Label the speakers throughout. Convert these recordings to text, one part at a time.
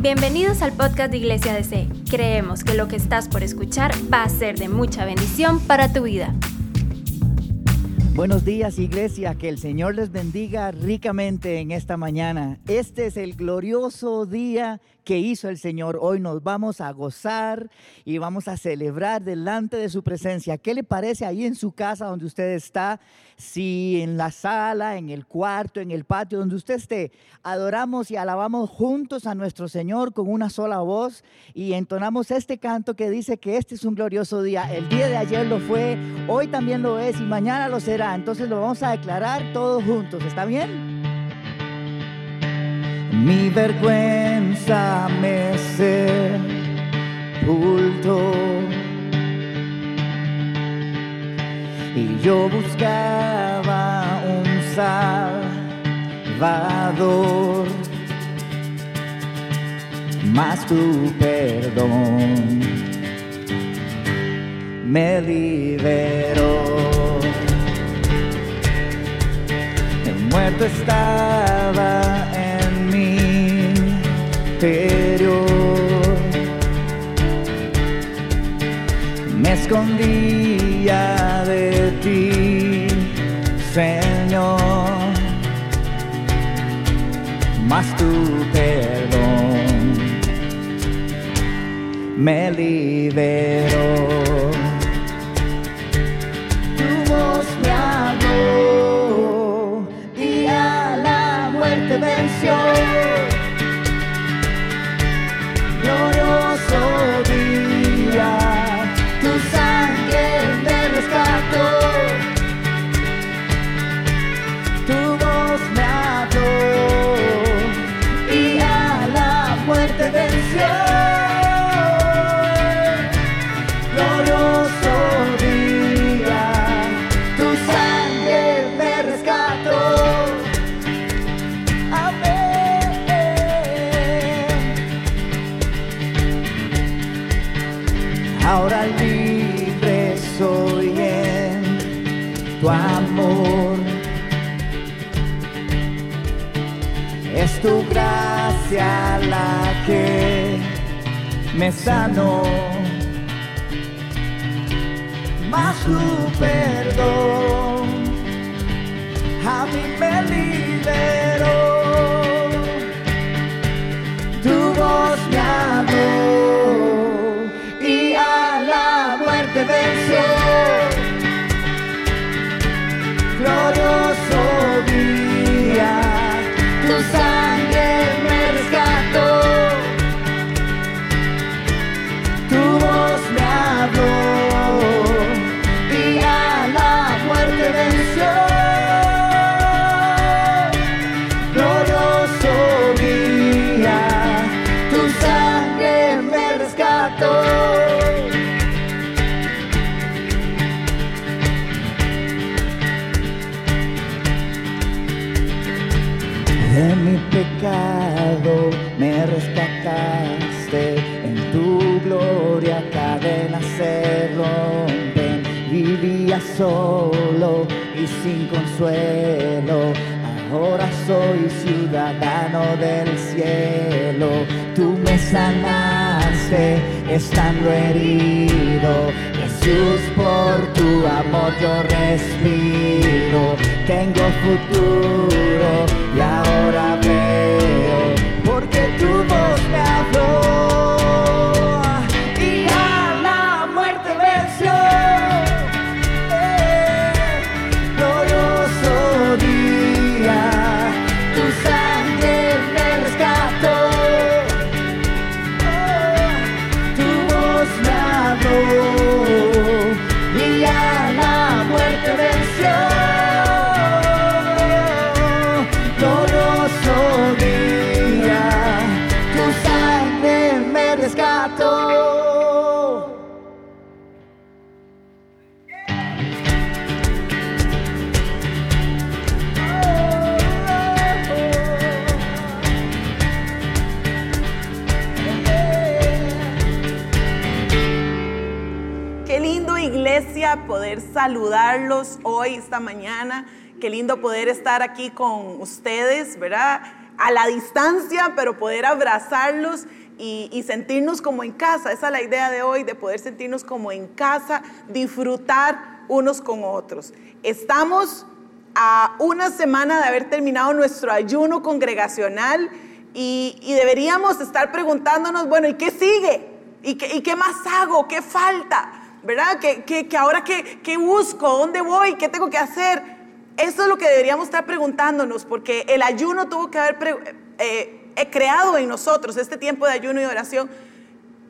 Speaker 1: Bienvenidos al podcast de Iglesia DC. Creemos que lo que estás por escuchar va a ser de mucha bendición para tu vida.
Speaker 2: Buenos días iglesia, que el Señor les bendiga ricamente en esta mañana. Este es el glorioso día que hizo el Señor. Hoy nos vamos a gozar y vamos a celebrar delante de su presencia. ¿Qué le parece ahí en su casa donde usted está? Si en la sala, en el cuarto, en el patio, donde usted esté, adoramos y alabamos juntos a nuestro Señor con una sola voz y entonamos este canto que dice que este es un glorioso día. El día de ayer lo fue, hoy también lo es y mañana lo será. Entonces lo vamos a declarar todos juntos. ¿Está bien? Mi vergüenza me sepultó y yo buscaba un salvador, mas tu perdón me liberó. El muerto estaba me de ti, Señor, mas tu perdón me liberó. Tu voz me habló y a la muerte venció. La que me sanó, más tu perdón a mí me liberó, tu voz me habló y a la muerte solo y sin consuelo. Ahora soy ciudadano del cielo. Tú me sanaste estando herido. Jesús, por tu amor yo respiro. Tengo futuro y ahora veo. Porque tu voz me habló.
Speaker 3: Saludarlos hoy, esta mañana. Qué lindo poder estar aquí con ustedes, ¿verdad? a la distancia, pero poder abrazarlos y, sentirnos como en casa. Esa es la idea de hoy, de poder sentirnos como en casa, disfrutar unos con otros. Estamos a una semana de haber terminado nuestro ayuno congregacional y, deberíamos estar preguntándonos, bueno, ¿y qué sigue? ¿Y qué, más hago? ¿Qué falta? ¿Verdad? ¿Qué, ahora qué, busco? ¿Dónde voy? ¿Qué tengo que hacer? Eso es lo que deberíamos estar preguntándonos, porque el ayuno tuvo que haber eh, he creado en nosotros, este tiempo de ayuno y oración,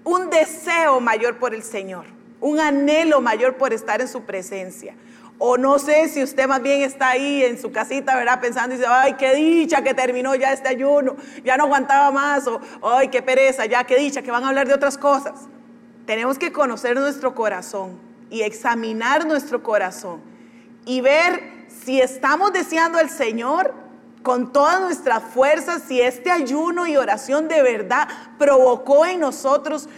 Speaker 3: un deseo mayor por el Señor, un anhelo mayor por estar en su presencia. O no sé si usted más bien está ahí en su casita, ¿verdad? Pensando y dice, ay, qué dicha que terminó ya este ayuno, ya no aguantaba más, o ay, qué pereza, ya qué dicha, que van a hablar de otras cosas. Tenemos que conocer nuestro corazón y examinar nuestro corazón y ver si estamos deseando al Señor con todas nuestras fuerzas, si este ayuno y oración de verdad provocó en nosotros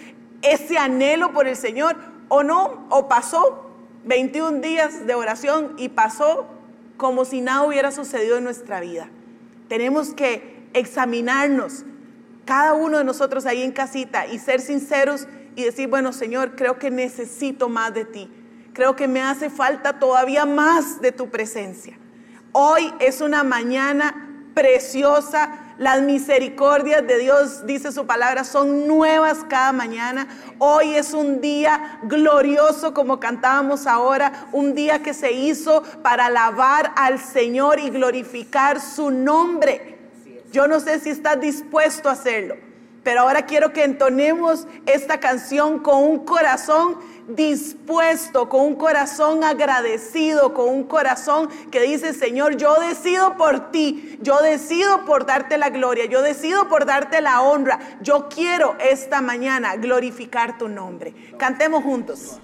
Speaker 3: ese anhelo por el Señor o no, o pasó 21 días de oración y pasó como si nada hubiera sucedido en nuestra vida. Tenemos que examinarnos, cada uno de nosotros ahí en casita, y ser sinceros y decir, bueno Señor, creo que necesito más de ti. Creo que me hace falta todavía más de tu presencia. Hoy es una mañana preciosa. Las misericordias de Dios, dice su palabra, son nuevas cada mañana. Hoy es un día glorioso como cantábamos ahora, un día que se hizo para alabar al Señor y glorificar su nombre. Yo no sé si estás dispuesto a hacerlo, pero ahora quiero que entonemos esta canción con un corazón dispuesto, con un corazón agradecido, con un corazón que dice, Señor, yo decido por ti, yo decido por darte la gloria, yo decido por darte la honra, yo quiero esta mañana glorificar tu nombre. Cantemos juntos.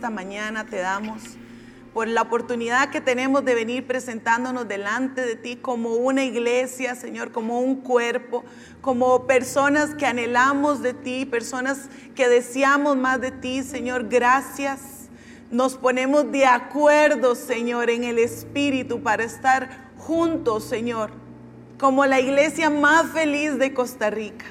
Speaker 3: Esta mañana te damos por la oportunidad que tenemos de venir presentándonos delante de ti como una iglesia, Señor, como un cuerpo, como personas que anhelamos de ti, personas que deseamos más de ti, Señor. Gracias. Nos ponemos de acuerdo, Señor, en el Espíritu para estar juntos, Señor, como la iglesia más feliz de Costa Rica.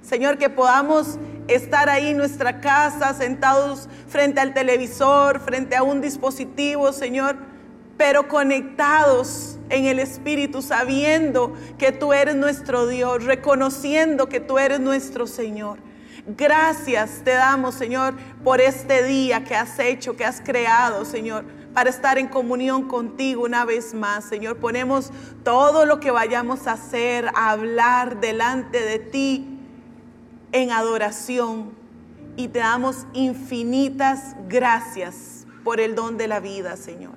Speaker 3: Señor, que podamos estar ahí en nuestra casa, sentados frente al televisor, frente a un dispositivo, Señor, pero conectados en el Espíritu, sabiendo que tú eres nuestro Dios, reconociendo que tú eres nuestro Señor. Gracias te damos, Señor, por este día que has hecho, que has creado, Señor, para estar en comunión contigo una vez más, Señor. Ponemos todo lo que vayamos a hacer, a hablar delante de ti en adoración y te damos infinitas gracias por el don de la vida, Señor.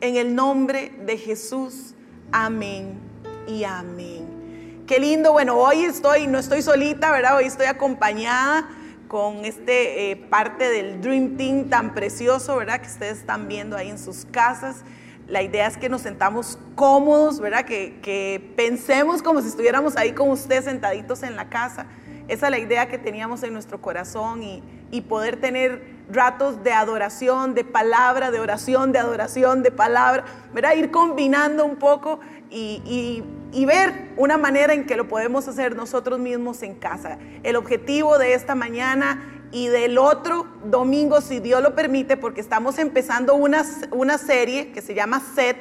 Speaker 3: En el nombre de Jesús, amén y amén. Qué lindo, bueno, hoy estoy, no estoy solita, ¿verdad? Hoy estoy acompañada con este eh, parte del Dream Team tan precioso, ¿verdad? Que ustedes están viendo ahí en sus casas. La idea es que nos sentamos cómodos, ¿verdad? Que, que pensemos como si estuviéramos ahí con ustedes sentaditos en la casa esa es la idea que teníamos en nuestro corazón y, poder tener ratos de adoración, de palabra, de oración, de adoración, de palabra, ¿verdad? Ir combinando un poco y, ver una manera en que lo podemos hacer nosotros mismos en casa. El objetivo de esta mañana y del otro domingo, si Dios lo permite, porque estamos empezando una, una serie que se llama SET,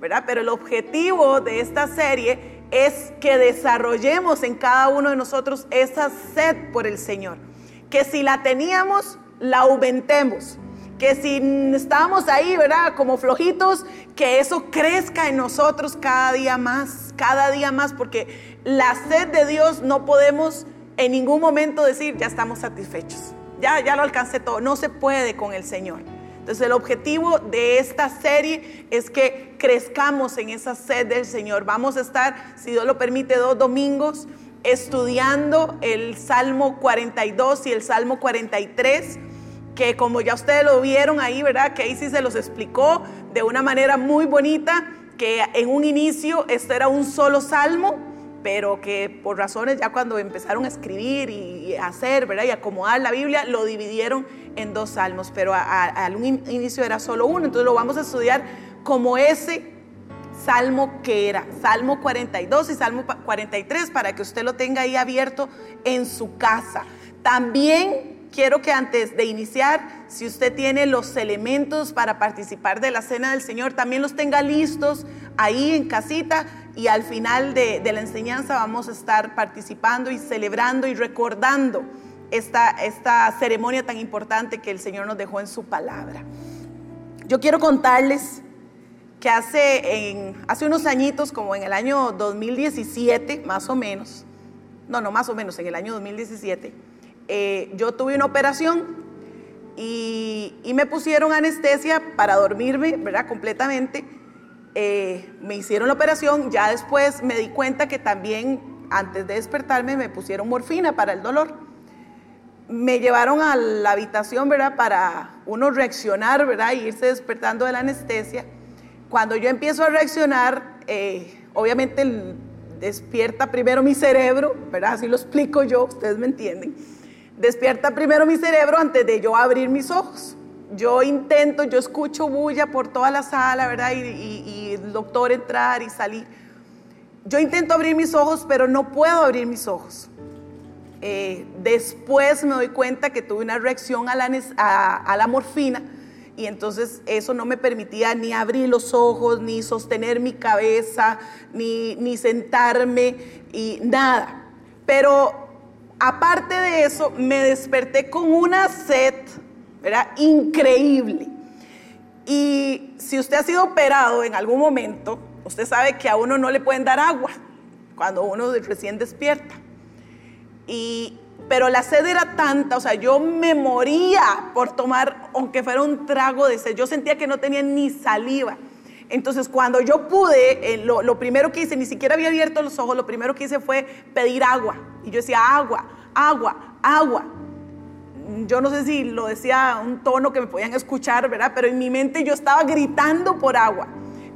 Speaker 3: ¿verdad? Pero el objetivo de esta serie es que desarrollemos en cada uno de nosotros esa sed por el Señor. Que si la teníamos, la aumentemos. Que si estábamos ahí, ¿verdad? Como flojitos, que eso crezca en nosotros cada día más, cada día más, porque la sed de Dios no podemos en ningún momento decir, ya estamos satisfechos, ya, ya lo alcancé todo. No se puede con el Señor. Entonces el objetivo de esta serie es que crezcamos en esa sed del Señor. Vamos a estar, si Dios lo permite, dos domingos estudiando el Salmo 42 y el Salmo 43 que como ya ustedes lo vieron ahí, ¿verdad? Que ahí sí se los explicó de una manera muy bonita, que en un inicio esto era un solo salmo, pero que por razones ya cuando empezaron a escribir y hacer, ¿verdad? Y acomodar la Biblia, lo dividieron en dos salmos, pero al un inicio era solo uno, entonces lo vamos a estudiar como ese salmo que era, Salmo 42 y Salmo 43, para que usted lo tenga ahí abierto en su casa. También quiero que antes de iniciar, si usted tiene los elementos para participar de la cena del Señor, también los tenga listos ahí en casita y al final de, de la enseñanza vamos a estar participando y celebrando y recordando esta, esta ceremonia tan importante que el Señor nos dejó en su palabra. Yo quiero contarles que hace, en, hace unos añitos, como en el año 2017, más o menos, no, no, más o menos, en el año 2017, eh, yo tuve una operación y, me pusieron anestesia para dormirme, ¿verdad? Completamente. Eh, me hicieron la operación, ya después me di cuenta que también antes de despertarme me pusieron morfina para el dolor me llevaron a la habitación, ¿verdad? Para uno reaccionar, ¿verdad? Irse despertando de la anestesia. Cuando yo empiezo a reaccionar, eh, obviamente despierta primero mi cerebro, ¿verdad? Así lo explico yo, ustedes me entienden. Despierta primero mi cerebro antes de yo abrir mis ojos. Yo intento, yo escucho bulla por toda la sala, ¿verdad? Y, y el doctor entrar y salir. Yo intento abrir mis ojos, pero no puedo abrir mis ojos. Eh, después me doy cuenta que tuve una reacción a la, morfina y entonces eso no me permitía ni abrir los ojos, ni sostener mi cabeza, ni, ni sentarme y nada. Pero aparte de eso, me desperté con una sed, era increíble. Y si usted ha sido operado en algún momento, usted sabe que a uno no le pueden dar agua cuando uno recién despierta pero la sed era tanta, o sea, yo me moría por tomar, aunque fuera un trago de sed. Yo sentía que no tenía ni saliva. Entonces, cuando yo pude, eh, lo, primero que hice, ni siquiera había abierto los ojos, lo primero que hice fue pedir agua. Y yo decía, agua, agua, agua. yo no sé si lo decía un tono que me podían escuchar, ¿verdad? Pero en mi mente yo estaba gritando por agua.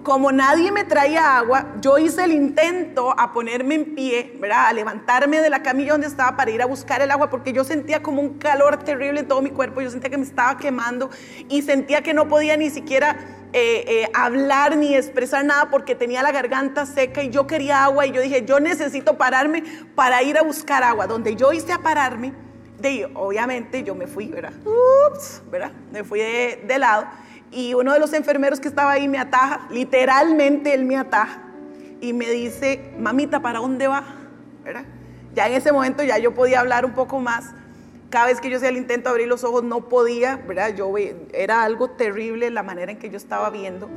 Speaker 3: Como nadie me traía agua, yo hice el intento a ponerme en pie, ¿verdad? A levantarme de la camilla donde estaba para ir a buscar el agua porque yo sentía como un calor terrible en todo mi cuerpo, yo sentía que me estaba quemando y sentía que no podía ni siquiera eh, eh, hablar ni expresar nada porque tenía la garganta seca y yo quería agua y yo dije, yo necesito pararme para ir a buscar agua. Donde yo hice a pararme, de, obviamente yo me fui, ¿verdad? Ups, ¿verdad? Me fui de, de lado y uno de los enfermeros que estaba ahí me ataja, literalmente él me ataja y me dice, mamita, ¿para dónde va? ¿verdad? Ya en ese momento ya yo podía hablar un poco más. Cada vez que yo hacía el intento de abrir los ojos no podía, ¿verdad? Yo era algo terrible la manera en que yo estaba viendo.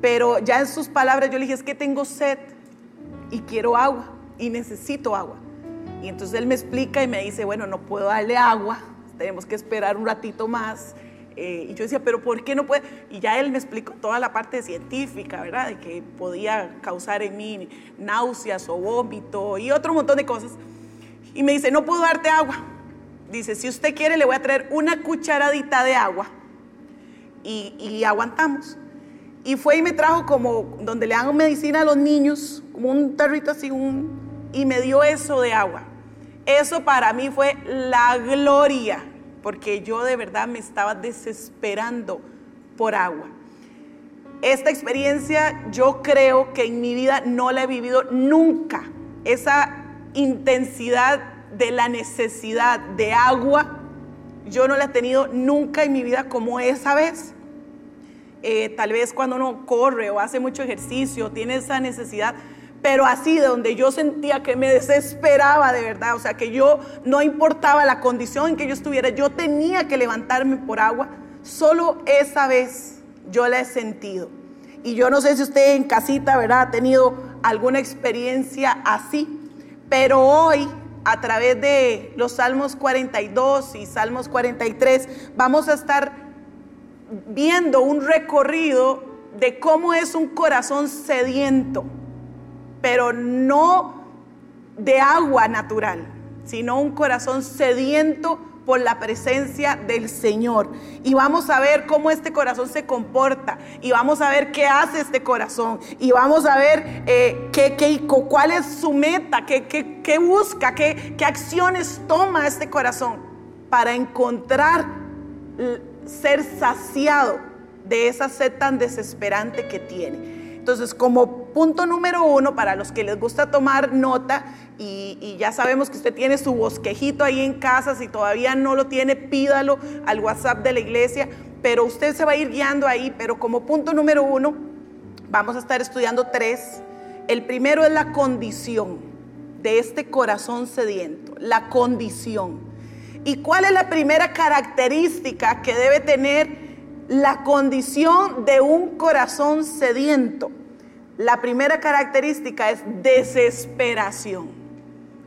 Speaker 3: Pero ya en sus palabras yo le dije, es que tengo sed y quiero agua y necesito agua. Y entonces él me explica y me dice, bueno, no puedo darle agua, tenemos que esperar un ratito más eh, y yo decía, pero ¿por qué no puede? Y ya él me explicó toda la parte científica, ¿verdad? De que podía causar en mí náuseas o vómito y otro montón de cosas. Y me dice, no puedo darte agua. Dice, si usted quiere, le voy a traer una cucharadita de agua y, y aguantamos. Y fue y me trajo como donde le hago medicina a los niños, como un tarrito así, un, y me dio eso de agua. Eso para mí fue la gloria porque yo de verdad me estaba desesperando por agua. Esta experiencia yo creo que en mi vida no la he vivido nunca. Esa intensidad de la necesidad de agua, yo no la he tenido nunca en mi vida como esa vez. Eh, tal vez cuando uno corre o hace mucho ejercicio, tiene esa necesidad, pero así de donde yo sentía que me desesperaba de verdad, o sea, que yo no importaba la condición en que yo estuviera, yo tenía que levantarme por agua, solo esa vez yo la he sentido. Y yo no sé si usted en casita, ¿verdad?, ha tenido alguna experiencia así, pero hoy a través de los Salmos 42 y Salmos 43 vamos a estar viendo un recorrido de cómo es un corazón sediento pero no de agua natural, sino un corazón sediento por la presencia del Señor. Y vamos a ver cómo este corazón se comporta. Y vamos a ver qué hace este corazón. Y vamos a ver eh, qué, qué, cuál es su meta, qué, qué busca, qué, qué acciones toma este corazón para encontrar ser saciado de esa sed tan desesperante que tiene. Entonces, como punto número uno, para los que les gusta tomar nota, y, ya sabemos que usted tiene su bosquejito ahí en casa, si todavía no lo tiene, pídalo al WhatsApp de la iglesia, pero usted se va a ir guiando ahí, pero como punto número uno, vamos a estar estudiando tres. El primero es la condición de este corazón sediento, la condición. ¿Y cuál es la primera característica que debe tener la condición de un corazón sediento. La primera característica es desesperación.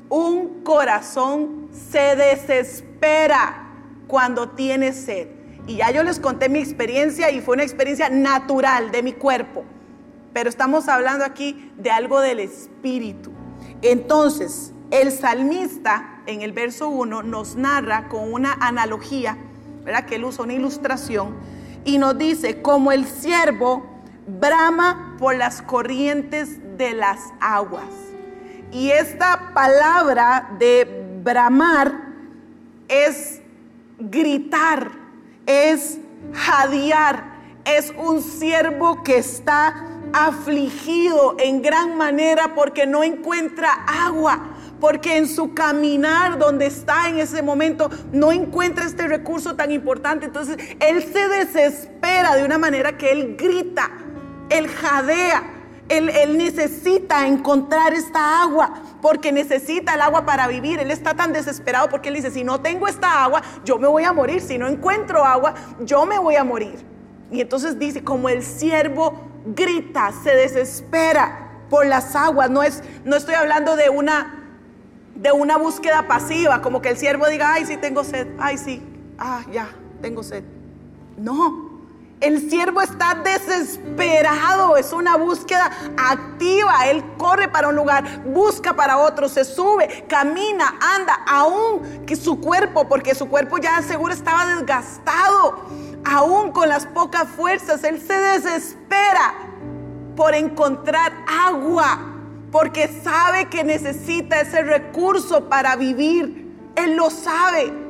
Speaker 3: Un corazón se desespera cuando tiene sed. Y ya yo les conté mi experiencia y fue una experiencia natural de mi cuerpo. Pero estamos hablando aquí de algo del espíritu. Entonces, el salmista en el verso 1 nos narra con una analogía, ¿verdad? Que él usa una ilustración y nos dice, como el siervo brama por las corrientes de las aguas. Y esta palabra de bramar es gritar, es jadear, es un siervo que está afligido en gran manera porque no encuentra agua porque en su caminar donde está en ese momento no encuentra este recurso tan importante. Entonces él se desespera de una manera que él grita, él jadea. Él, necesita encontrar esta agua porque necesita el agua para vivir. Él está tan desesperado porque él dice, si no tengo esta agua, yo me voy a morir. Si no encuentro agua, yo me voy a morir. Y entonces dice, como el siervo grita, se desespera por las aguas. No, es, no estoy hablando de una de una búsqueda pasiva, como que el siervo diga, ay, sí tengo sed, ay, sí, ah, ya, tengo sed. No, El siervo está desesperado, es una búsqueda activa. Él corre para un lugar, busca para otro, se sube, camina, anda, aún que su cuerpo, porque su cuerpo ya seguro estaba desgastado, aún con las pocas fuerzas, él se desespera por encontrar agua, porque sabe que necesita ese recurso para vivir. Él lo sabe.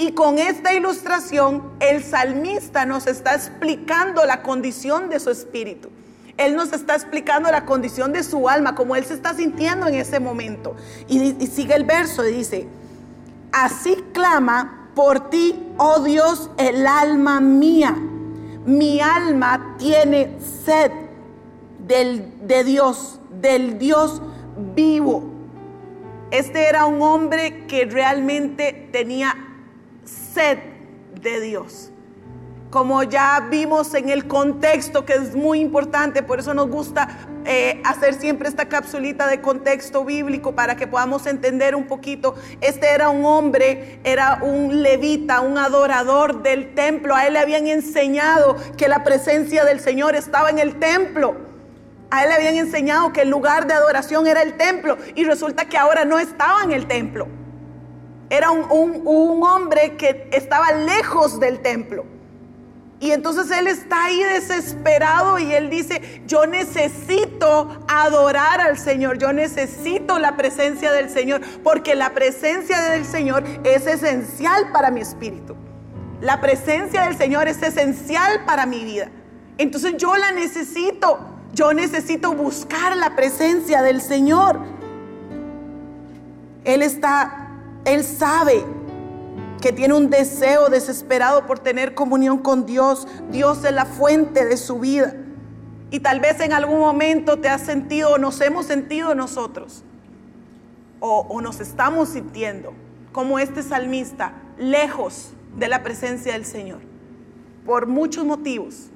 Speaker 3: Y con esta ilustración, el salmista nos está explicando la condición de su espíritu. Él nos está explicando la condición de su alma, como él se está sintiendo en ese momento. Y, sigue el verso y dice, así clama por ti, oh Dios, el alma mía. Mi alma tiene sed del, de Dios, del Dios vivo. Este era un hombre que realmente tenía sed de Dios. Como ya vimos en el contexto, que es muy importante, por eso nos gusta eh, hacer siempre esta capsulita de contexto bíblico para que podamos entender un poquito. Este era un hombre, era un levita, un adorador del templo. A él le habían enseñado que la presencia del Señor estaba en el templo. A él le habían enseñado que el lugar de adoración era el templo y resulta que ahora no estaba en el templo. Era un, hombre que estaba lejos del templo. Y entonces él está ahí desesperado y él dice, yo necesito adorar al Señor, yo necesito la presencia del Señor, porque la presencia del Señor es esencial para mi espíritu. La presencia del Señor es esencial para mi vida. Entonces yo la necesito, yo necesito buscar la presencia del Señor. Él está él sabe que tiene un deseo desesperado por tener comunión con Dios. Dios es la fuente de su vida. Y tal vez en algún momento te has sentido o nos hemos sentido nosotros o, o nos estamos sintiendo como este salmista, lejos de la presencia del Señor, por muchos motivos.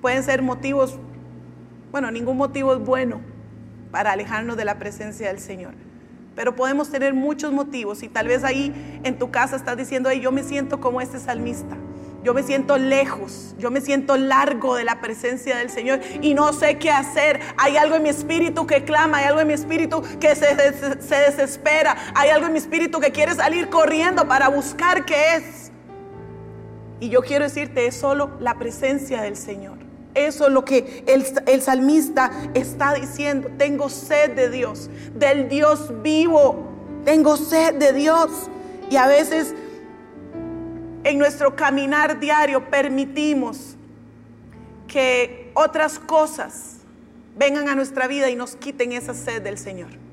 Speaker 3: Pueden ser motivos, bueno, ningún motivo es bueno para alejarnos de la presencia del Señor. Pero podemos tener muchos motivos y tal vez ahí en tu casa estás diciendo, yo me siento como este salmista. Yo me siento lejos, yo me siento largo de la presencia del Señor y no sé qué hacer. Hay algo en mi espíritu que clama, hay algo en mi espíritu que se, se desespera, hay algo en mi espíritu que quiere salir corriendo para buscar qué es. Y yo quiero decirte, es solo la presencia del Señor. Eso es lo que el, salmista está diciendo. Tengo sed de Dios, del Dios vivo. Tengo sed de Dios. Y a veces en nuestro caminar diario permitimos que otras cosas vengan a nuestra vida y nos quiten esa sed del Señor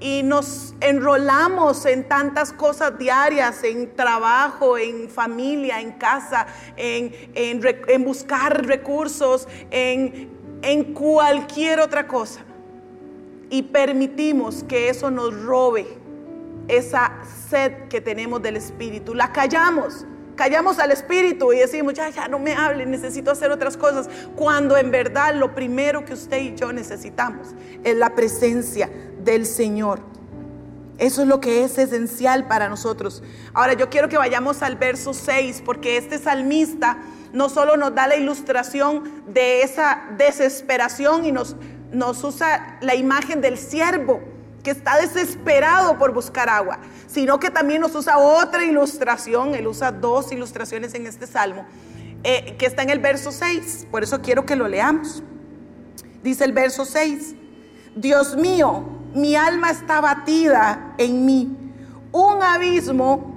Speaker 3: y nos enrolamos en tantas cosas diarias, en trabajo, en familia, en casa, en, buscar recursos, en, en cualquier otra cosa. Y permitimos que eso nos robe esa sed que tenemos del Espíritu. La callamos callamos al espíritu y decimos, ya, ya no me hable, necesito hacer otras cosas, cuando en verdad lo primero que usted y yo necesitamos es la presencia del Señor. Eso es lo que es esencial para nosotros. Ahora yo quiero que vayamos al verso 6, porque este salmista no solo nos da la ilustración de esa desesperación y nos, nos usa la imagen del siervo que está desesperado por buscar agua, sino que también nos usa otra ilustración, él usa dos ilustraciones en este salmo, eh, que está en el verso 6, por eso quiero que lo leamos. Dice el verso 6, Dios mío, mi alma está batida en mí, un abismo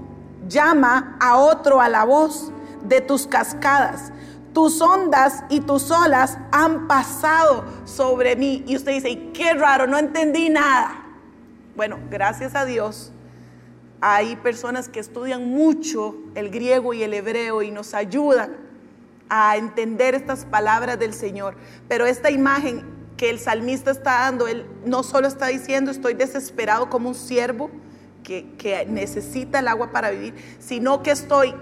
Speaker 3: llama a otro a la voz de tus cascadas. Tus ondas y tus olas han pasado sobre mí. Y usted dice, qué raro, no entendí nada. Bueno, gracias a Dios, hay personas que estudian mucho el griego y el hebreo y nos ayudan a entender estas palabras del Señor. Pero esta imagen que el salmista está dando, él no solo está diciendo estoy desesperado como un siervo que, que necesita el agua para vivir, sino que estoy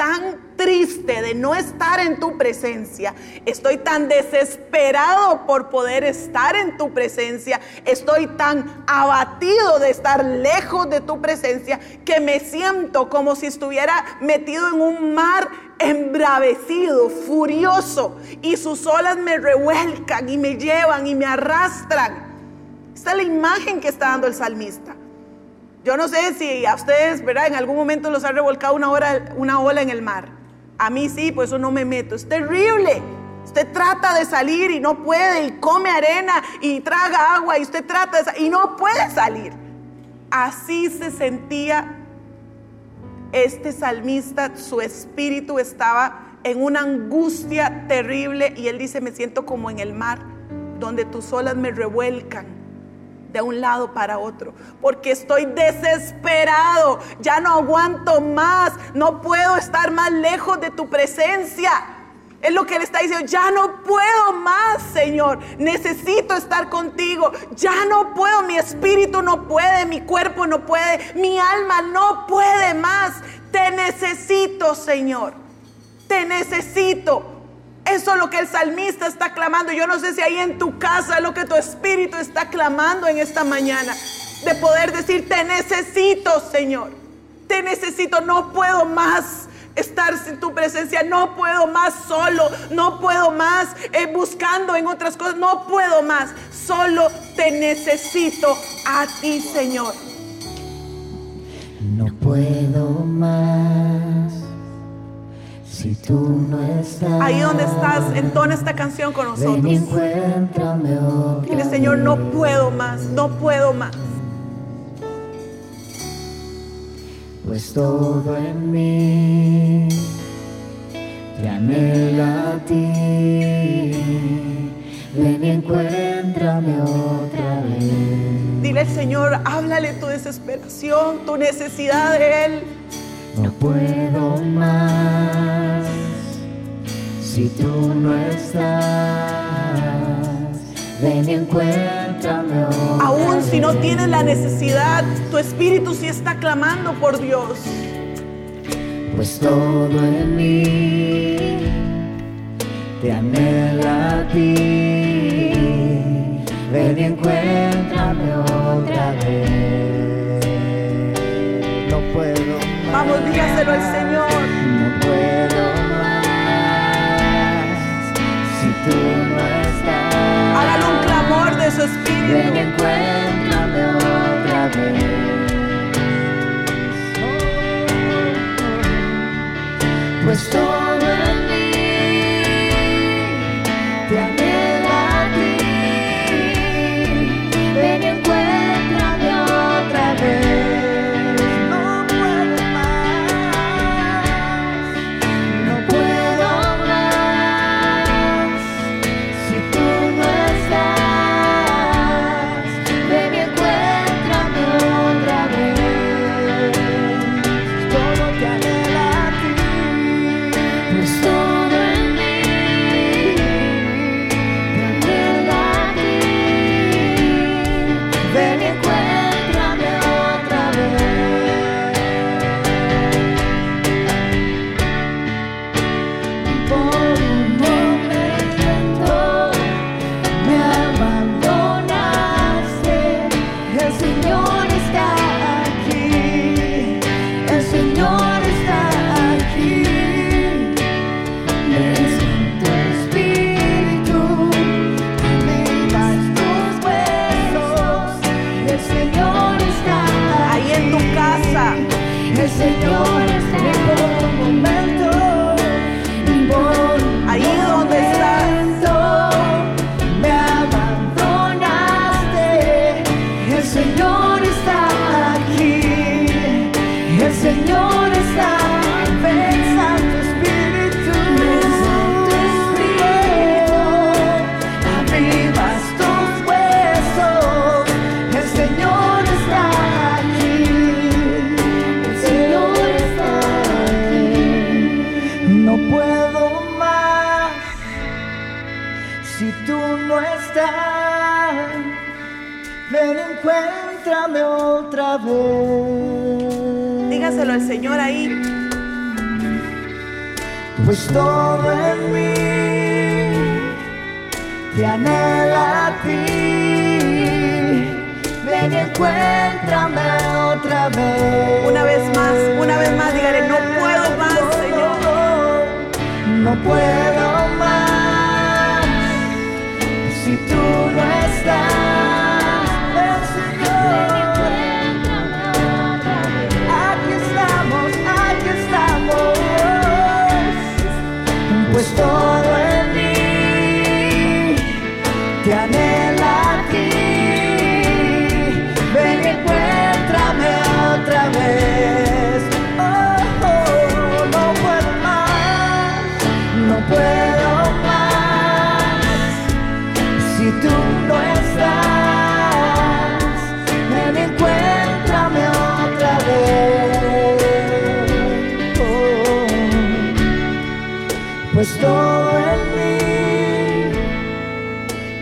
Speaker 3: tan triste de no estar en tu presencia, estoy tan desesperado por poder estar en tu presencia, estoy tan abatido de estar lejos de tu presencia que me siento como si estuviera metido en un mar embravecido, furioso, y sus olas me revuelcan y me llevan y me arrastran. Esta es la imagen que está dando el salmista. Yo no sé si a ustedes, ¿verdad? En algún momento los ha revolcado una, una ola en el mar. A mí sí, pues eso no me meto. Es terrible. Usted trata de salir y no puede, y come arena y traga agua, y usted trata de y no puede salir. Así se sentía este salmista, su espíritu estaba en una angustia terrible y él dice, me siento como en el mar, donde tus olas me revuelcan de un lado para otro, porque estoy desesperado, ya no aguanto más, no puedo estar más lejos de tu presencia. Es lo que él está diciendo, ya no puedo más, Señor. Necesito estar contigo. Ya no puedo, mi espíritu no puede, mi cuerpo no puede, mi alma no puede más. Te necesito, Señor. Te necesito. Eso es lo que el salmista está clamando. Yo no sé si ahí en tu casa es lo que tu espíritu está clamando en esta mañana. De poder decir, te necesito, Señor. Te necesito, no puedo más estar sin tu presencia. No puedo más solo. No puedo más eh, buscando en otras cosas. No puedo más. Solo te necesito a ti, Señor.
Speaker 2: No puedo más. Si tú no estás.
Speaker 3: Ahí donde estás, entona esta canción con nosotros. Dile, Señor, no puedo más. No puedo más.
Speaker 2: pues todo en mí te anhela a ti. Ven y encuéntrame otra vez.
Speaker 3: Dile al Señor, háblale tu desesperación, tu necesidad de Él.
Speaker 2: No puedo más si tú no estás. Ven y encuéntrame
Speaker 3: Aún si no tienes la necesidad, tu espíritu sí está clamando por Dios.
Speaker 2: Pues todo en mí te anhela a ti. Ven y encuéntrame otra vez.
Speaker 4: No puedo.
Speaker 3: Vamos, dígaselo al Señor. Su espíritu.
Speaker 2: Ven, encuéntrame otra vez. Pues todo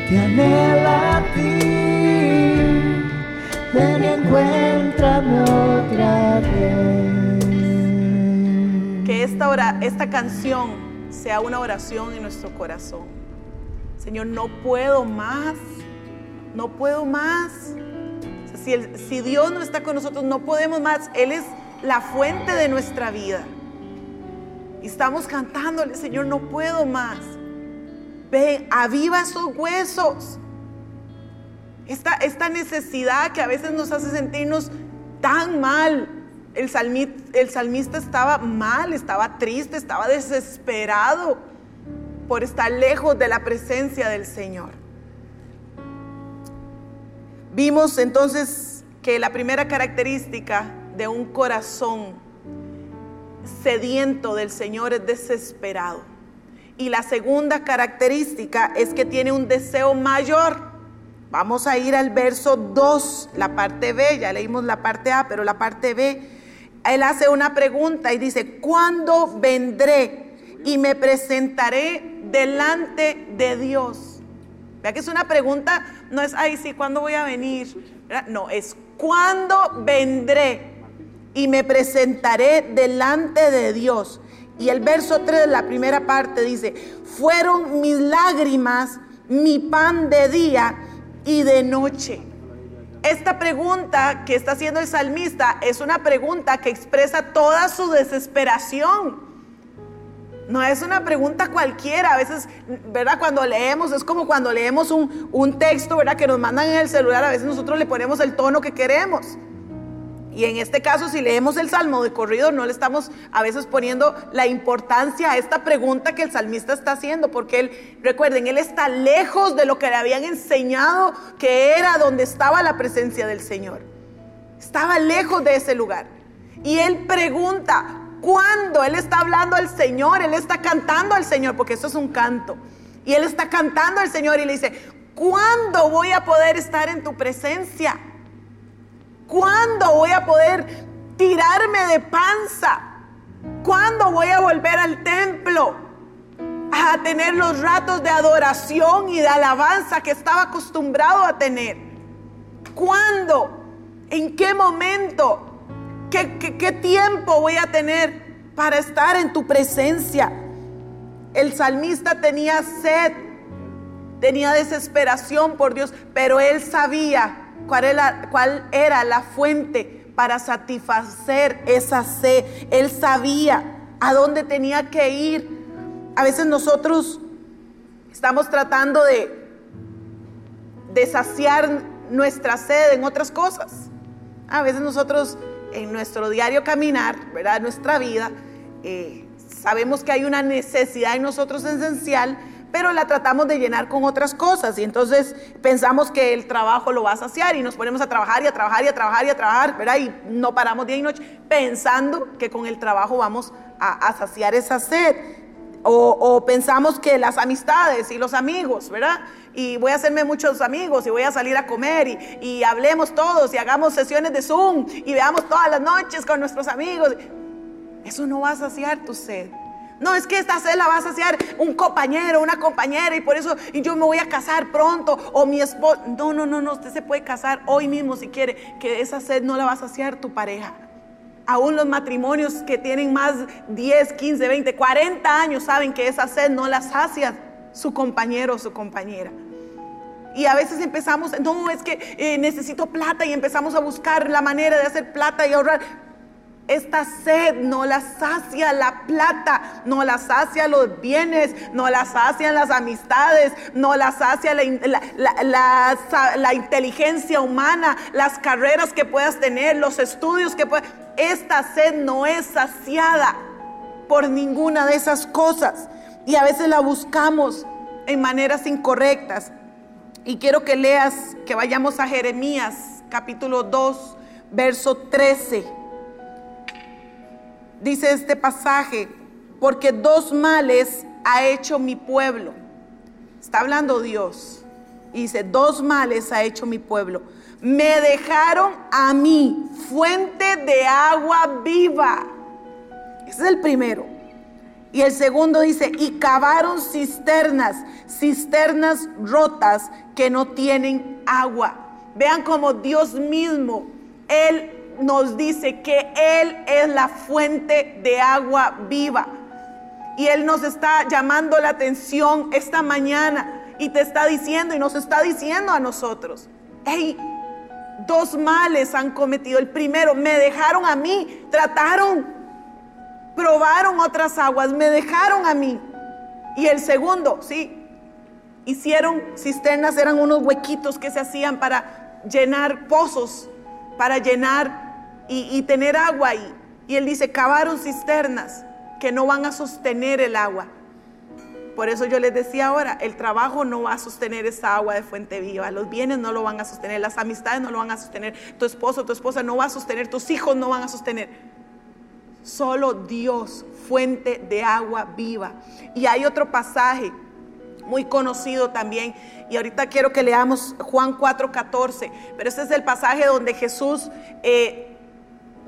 Speaker 2: te anhela a ti. Ven y encuéntrame otra vez.
Speaker 3: Que esta, ora- esta canción sea una oración en nuestro corazón. Señor, no puedo más. No puedo más. Si, el- si Dios no está con nosotros, no podemos más. Él es la fuente de nuestra vida. Y estamos cantándole, Señor, no puedo más. Ven, aviva esos huesos. Esta, esta necesidad que a veces nos hace sentirnos tan mal. El, salmi- el salmista estaba mal, estaba triste, estaba desesperado por estar lejos de la presencia del Señor. Vimos entonces que la primera característica de un corazón sediento del Señor es desesperado. Y la segunda característica es que tiene un deseo mayor. Vamos a ir al verso 2, la parte B, ya leímos la parte A, pero la parte B, él hace una pregunta y dice, ¿cuándo vendré y me presentaré delante de Dios? Vea que es una pregunta, no es, ay, sí, ¿cuándo voy a venir? No, es, ¿cuándo vendré y me presentaré delante de Dios? Y el verso 3 de la primera parte dice, fueron mis lágrimas mi pan de día y de noche. Esta pregunta que está haciendo el salmista es una pregunta que expresa toda su desesperación. No es una pregunta cualquiera. A veces, ¿verdad? Cuando leemos, es como cuando leemos un, un texto, ¿verdad? Que nos mandan en el celular, a veces nosotros le ponemos el tono que queremos. Y en este caso, si leemos el salmo de corrido, no le estamos a veces poniendo la importancia a esta pregunta que el salmista está haciendo, porque él, recuerden, él está lejos de lo que le habían enseñado que era donde estaba la presencia del Señor. Estaba lejos de ese lugar. Y él pregunta, ¿cuándo? Él está hablando al Señor, él está cantando al Señor, porque eso es un canto. Y él está cantando al Señor y le dice, ¿cuándo voy a poder estar en tu presencia? ¿Cuándo voy a poder tirarme de panza? ¿Cuándo voy a volver al templo a tener los ratos de adoración y de alabanza que estaba acostumbrado a tener? ¿Cuándo? ¿En qué momento? ¿Qué, qué, tiempo voy a tener para estar en tu presencia? El salmista tenía sed, tenía desesperación por Dios, pero él sabía cuál era, cuál era la fuente para satisfacer esa sed. Él sabía a dónde tenía que ir. A veces nosotros estamos tratando de, de saciar nuestra sed en otras cosas. A veces nosotros en nuestro diario caminar, ¿verdad? Nuestra vida, eh, sabemos que hay una necesidad en nosotros esencial, pero la tratamos de llenar con otras cosas y entonces pensamos que el trabajo lo va a saciar y nos ponemos a trabajar y a trabajar y a trabajar y a trabajar, ¿verdad? Y no paramos día y noche pensando que con el trabajo vamos a, a saciar esa sed. O, o, pensamos que las amistades y los amigos, ¿verdad? Y voy a hacerme muchos amigos y voy a salir a comer y, y hablemos todos y hagamos sesiones de Zoom y veamos todas las noches con nuestros amigos. Eso no va a saciar tu sed. No, es que esta sed la va a saciar un compañero, una compañera y por eso yo me voy a casar pronto o mi esposo. No, no, no, no, usted se puede casar hoy mismo si quiere, que esa sed no la va a saciar tu pareja. Aún los matrimonios que tienen más 10, 15, 20, 40 años saben que esa sed no la sacia su compañero o su compañera. Y a veces empezamos, no, es que eh, necesito plata y empezamos a buscar la manera de hacer plata y ahorrar. Esta sed no la sacia la plata, no la sacia los bienes, no la sacian las amistades, no la sacia la, la inteligencia humana, las carreras que puedas tener, los estudios que puedas. Esta sed no es saciada por ninguna de esas cosas y a veces la buscamos en maneras incorrectas. Y quiero que leas, que vayamos a Jeremías capítulo 2, verso 13 dice este pasaje, porque dos males ha hecho mi pueblo. Está hablando Dios. Y dice, dos males ha hecho mi pueblo. Me dejaron a mí fuente de agua viva. Ese es el primero. Y el segundo dice, y cavaron cisternas, cisternas rotas que no tienen agua. Vean como Dios mismo, Él nos dice que Él es la fuente de agua viva. Y Él nos está llamando la atención esta mañana y te está diciendo y nos está diciendo a nosotros, hey, dos males han cometido. El primero, me dejaron a mí, trataron, probaron otras aguas, me dejaron a mí. Y el segundo, sí, hicieron cisternas, eran unos huequitos que se hacían para llenar pozos, para llenar y, tener agua ahí. Y él dice, cavaron cisternas que no van a sostener el agua. Por eso yo les decía ahora, el trabajo no va a sostener esa agua de fuente viva, los bienes no lo van a sostener, las amistades no lo van a sostener, tu esposo, tu esposa no va a sostener, tus hijos no van a sostener. Solo Dios, fuente de agua viva. Y hay otro pasaje muy conocido también, y ahorita quiero que leamos Juan 4:14, pero este es el pasaje donde Jesús... Eh,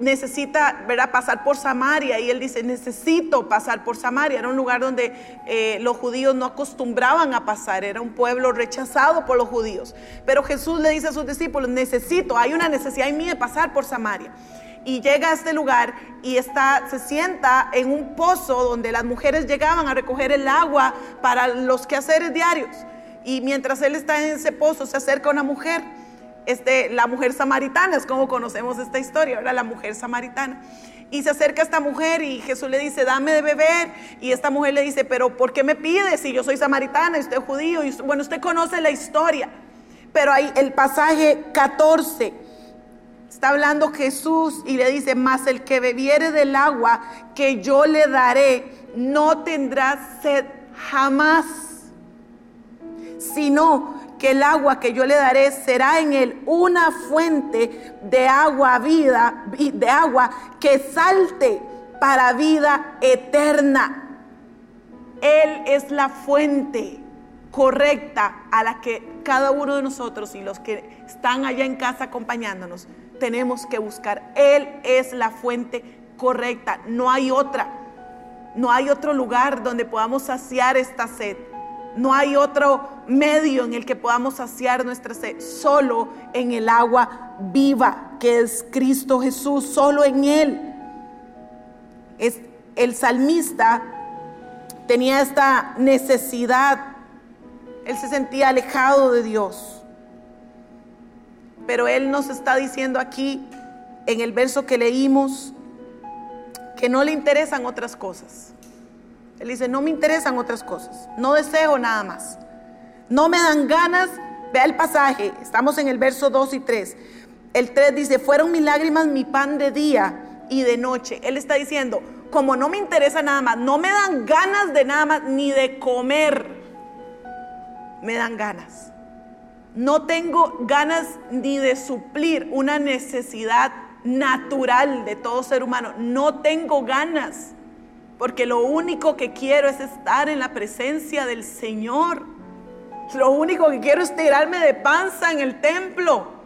Speaker 3: necesita ¿verdad? pasar por Samaria y él dice, necesito pasar por Samaria. Era un lugar donde eh, los judíos no acostumbraban a pasar, era un pueblo rechazado por los judíos. Pero Jesús le dice a sus discípulos, necesito, hay una necesidad en mí de pasar por Samaria. Y llega a este lugar y está, se sienta en un pozo donde las mujeres llegaban a recoger el agua para los quehaceres diarios. Y mientras él está en ese pozo, se acerca una mujer este, la mujer samaritana, es como conocemos esta historia, ahora la mujer samaritana. Y se acerca a esta mujer y Jesús le dice, dame de beber. Y esta mujer le dice, pero ¿por qué me pide si yo soy samaritana y usted es judío? Bueno, usted conoce la historia. Pero ahí el pasaje 14 está hablando Jesús y le dice, mas el que bebiere del agua que yo le daré, no tendrá sed jamás, sino que el agua que yo le daré será en él una fuente de agua vida, de agua que salte para vida eterna. Él es la fuente correcta a la que cada uno de nosotros y los que están allá en casa acompañándonos tenemos que buscar. Él es la fuente correcta, no hay otra. No hay otro lugar donde podamos saciar esta sed. No hay otro medio en el que podamos saciar nuestra sed, solo en el agua viva que es Cristo Jesús, solo en Él. Es, el salmista tenía esta necesidad, él se sentía alejado de Dios. Pero Él nos está diciendo aquí, en el verso que leímos, que no le interesan otras cosas. Él dice, no me interesan otras cosas, no deseo nada más. No me dan ganas, vea el pasaje, estamos en el verso 2 y 3. El 3 dice, fueron mis lágrimas mi pan de día y de noche. Él está diciendo, como no me interesa nada más, no me dan ganas de nada más, ni de comer, me dan ganas. No tengo ganas ni de suplir una necesidad natural de todo ser humano. No tengo ganas porque lo único que quiero es estar en la presencia del Señor. Lo único que quiero es tirarme de panza en el templo.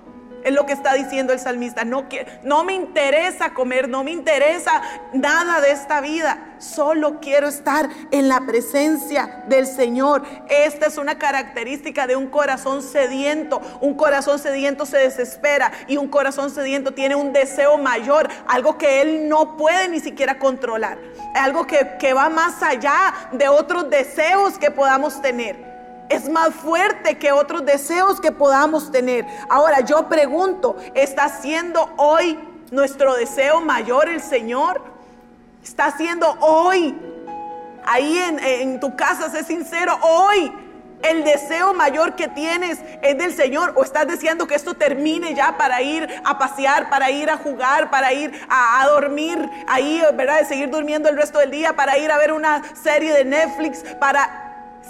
Speaker 3: Es lo que está diciendo el salmista. No, me interesa comer, no me interesa nada de esta vida. Solo quiero estar en la presencia del Señor. Esta es una característica de un corazón sediento. Un corazón sediento se desespera y un corazón sediento tiene un deseo mayor, algo que él no puede ni siquiera controlar. Algo que va más allá de otros deseos que podamos tener es más fuerte que otros deseos que podamos tener. Ahora yo pregunto, ¿está siendo hoy nuestro deseo mayor el Señor? Está haciendo hoy, ahí en, tu casa, sé sincero, hoy el deseo mayor que tienes es del Señor o estás deseando que esto termine ya para ir a pasear, para ir a jugar, para ir a, dormir ahí, ¿verdad? De seguir durmiendo el resto del día, para ir a ver una serie de Netflix, para...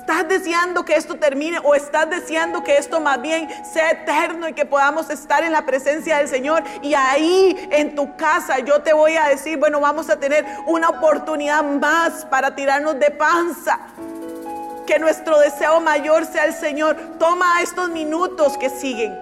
Speaker 3: ¿Estás deseando que esto termine o estás deseando que esto más bien sea eterno y que podamos estar en la presencia del Señor? Y ahí en tu casa yo te voy a decir, bueno, vamos a tener una oportunidad más para tirarnos de panza que nuestro deseo mayor sea el Señor. Toma estos minutos que siguen.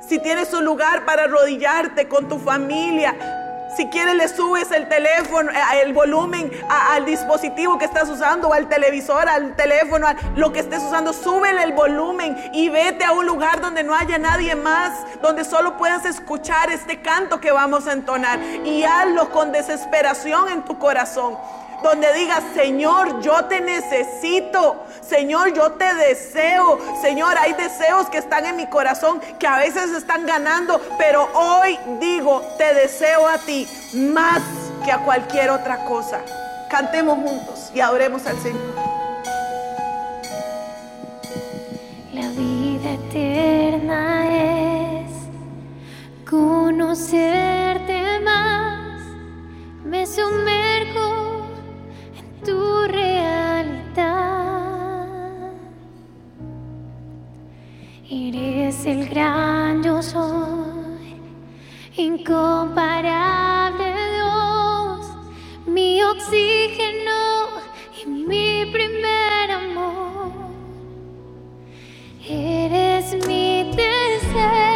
Speaker 3: Si tienes un lugar para arrodillarte con tu familia, si quieres le subes el teléfono, eh, el volumen al dispositivo que estás usando, al televisor, al teléfono, a lo que estés usando, súbele el volumen y vete a un lugar donde no haya nadie más, donde solo puedas escuchar este canto que vamos a entonar. Y hazlo con desesperación en tu corazón donde digas, Señor, yo te necesito, Señor, yo te deseo, Señor, hay deseos que están en mi corazón que a veces están ganando, pero hoy digo, te deseo a ti más que a cualquier otra cosa. Cantemos juntos y adoremos al Señor.
Speaker 5: La vida eterna es conocerte más, me sumerjo tu realidad. Eres el gran yo soy, incomparable Dios, mi oxígeno y mi primer amor. Eres mi deseo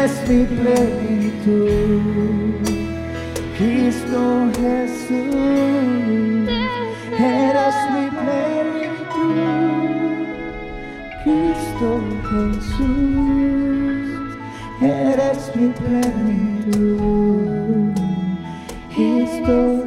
Speaker 5: eres mi
Speaker 2: plenitud. Cristo Jesús, eres mi plenitud. Cristo Jesús, eres mi plenitud. Cristo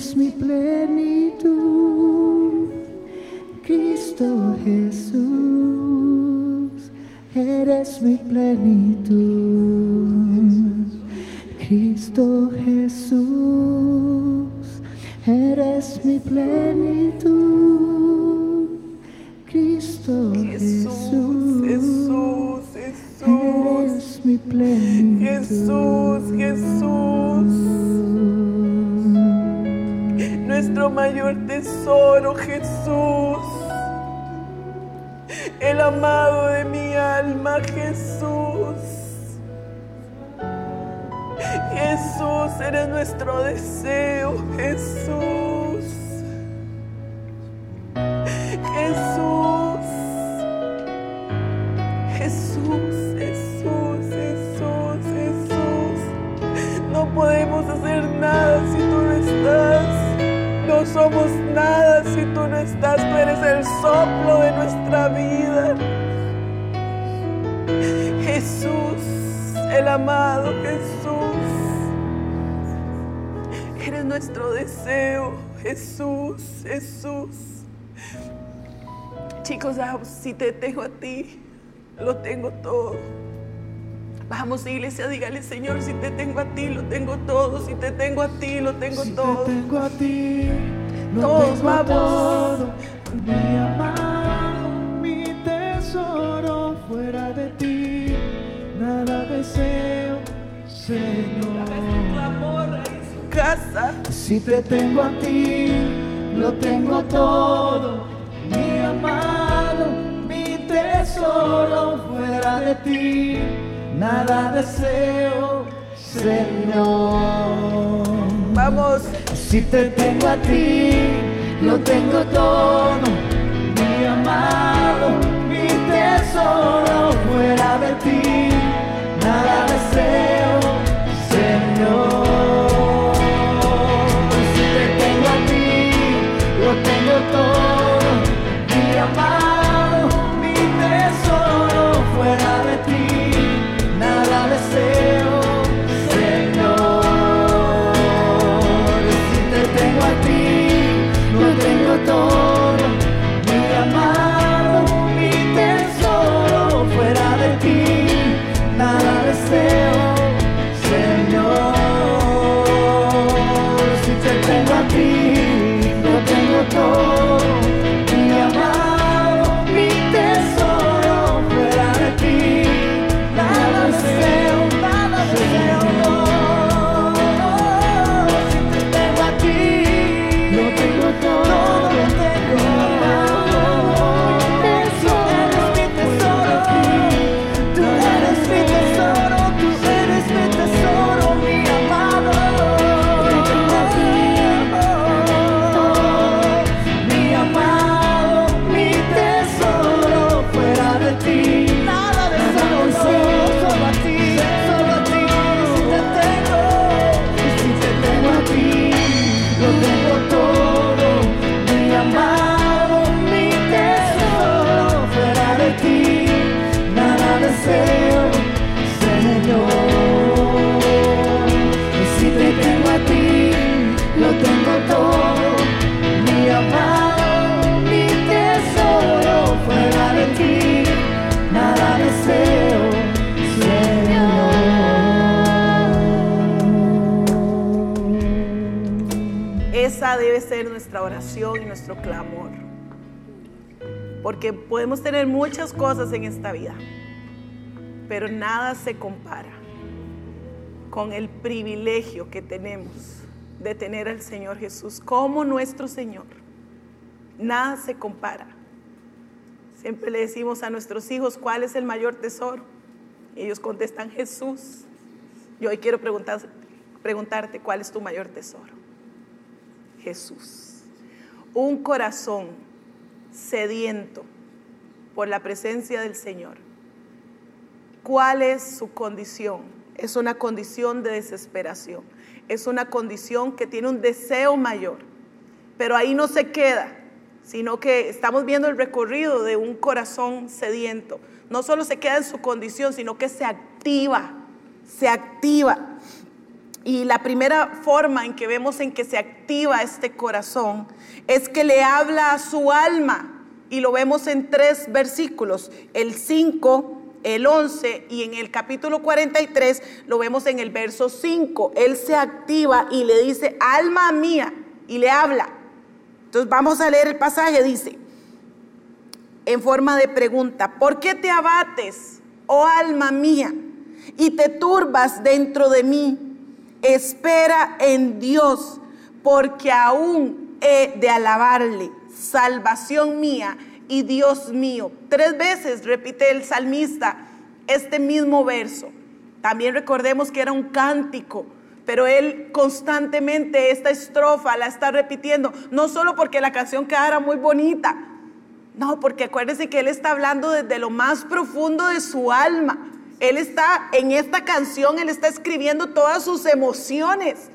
Speaker 2: eres mi plenitud. Cristo Jesús, eres mi plenitud. Cristo Jesús, eres mi plenitud.
Speaker 3: Chicos, ah, si te tengo a ti, lo tengo todo. Vamos, iglesia, dígale, Señor, si te tengo a ti, lo tengo todo. Si te tengo a ti, lo tengo
Speaker 2: Si
Speaker 3: todo.
Speaker 2: te tengo a ti, lo
Speaker 3: Todos
Speaker 2: tengo
Speaker 3: vamos.
Speaker 2: todo. Mi amado, mi tesoro, fuera de ti, nada deseo, Señor.
Speaker 3: Casa.
Speaker 2: Si te tengo a ti, lo tengo todo, mi amado, mi tesoro, fuera de ti, nada deseo, Señor.
Speaker 3: Vamos.
Speaker 2: Si te tengo a ti, lo tengo todo, mi amado, mi tesoro, fuera de ti, nada deseo,
Speaker 3: muchas cosas en esta vida, pero nada se compara con el privilegio que tenemos de tener al Señor Jesús como nuestro Señor. Nada se compara. Siempre le decimos a nuestros hijos cuál es el mayor tesoro. Y ellos contestan Jesús. Yo hoy quiero preguntar, preguntarte cuál es tu mayor tesoro. Jesús. Un corazón sediento por la presencia del Señor. ¿Cuál es su condición? Es una condición de desesperación. Es una condición que tiene un deseo mayor. Pero ahí no se queda, sino que estamos viendo el recorrido de un corazón sediento. No solo se queda en su condición, sino que se activa, se activa. Y la primera forma en que vemos en que se activa este corazón es que le habla a su alma. Y lo vemos en tres versículos, el 5, el 11 y en el capítulo 43 lo vemos en el verso 5. Él se activa y le dice, alma mía, y le habla. Entonces vamos a leer el pasaje, dice, en forma de pregunta, ¿por qué te abates, oh alma mía, y te turbas dentro de mí? Espera en Dios, porque aún he de alabarle, salvación mía y Dios mío. Tres veces repite el salmista este mismo verso. También recordemos que era un cántico, pero él constantemente esta estrofa la está repitiendo, no solo porque la canción quedara muy bonita, no, porque acuérdense que él está hablando desde lo más profundo de su alma. Él está en esta canción, él está escribiendo todas sus emociones.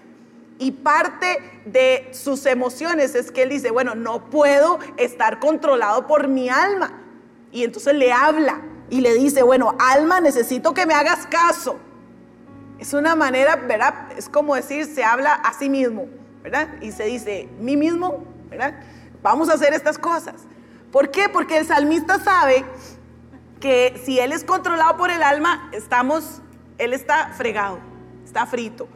Speaker 3: Y parte de sus emociones es que él dice, bueno, no puedo estar controlado por mi alma. Y entonces le habla y le dice, bueno, alma, necesito que me hagas caso. Es una manera, ¿verdad? Es como decir, se habla a sí mismo, ¿verdad? Y se dice, mí mismo, ¿verdad? Vamos a hacer estas cosas. ¿Por qué? Porque el salmista sabe que si él es controlado por el alma, estamos, él está fregado, está frito.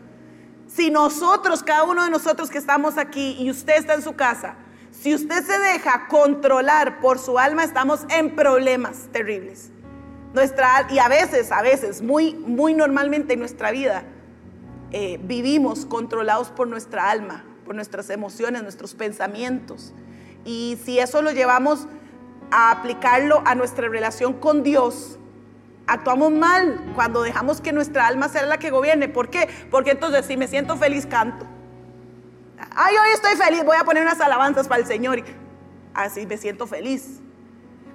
Speaker 3: Si nosotros, cada uno de nosotros que estamos aquí y usted está en su casa, si usted se deja controlar por su alma, estamos en problemas terribles. Nuestra, y a veces, a veces, muy, muy normalmente en nuestra vida, eh, vivimos controlados por nuestra alma, por nuestras emociones, nuestros pensamientos. Y si eso lo llevamos a aplicarlo a nuestra relación con Dios, actuamos mal cuando dejamos que nuestra alma sea la que gobierne. ¿Por qué? Porque entonces si me siento feliz, canto. Ay, hoy estoy feliz, voy a poner unas alabanzas para el Señor. Así me siento feliz.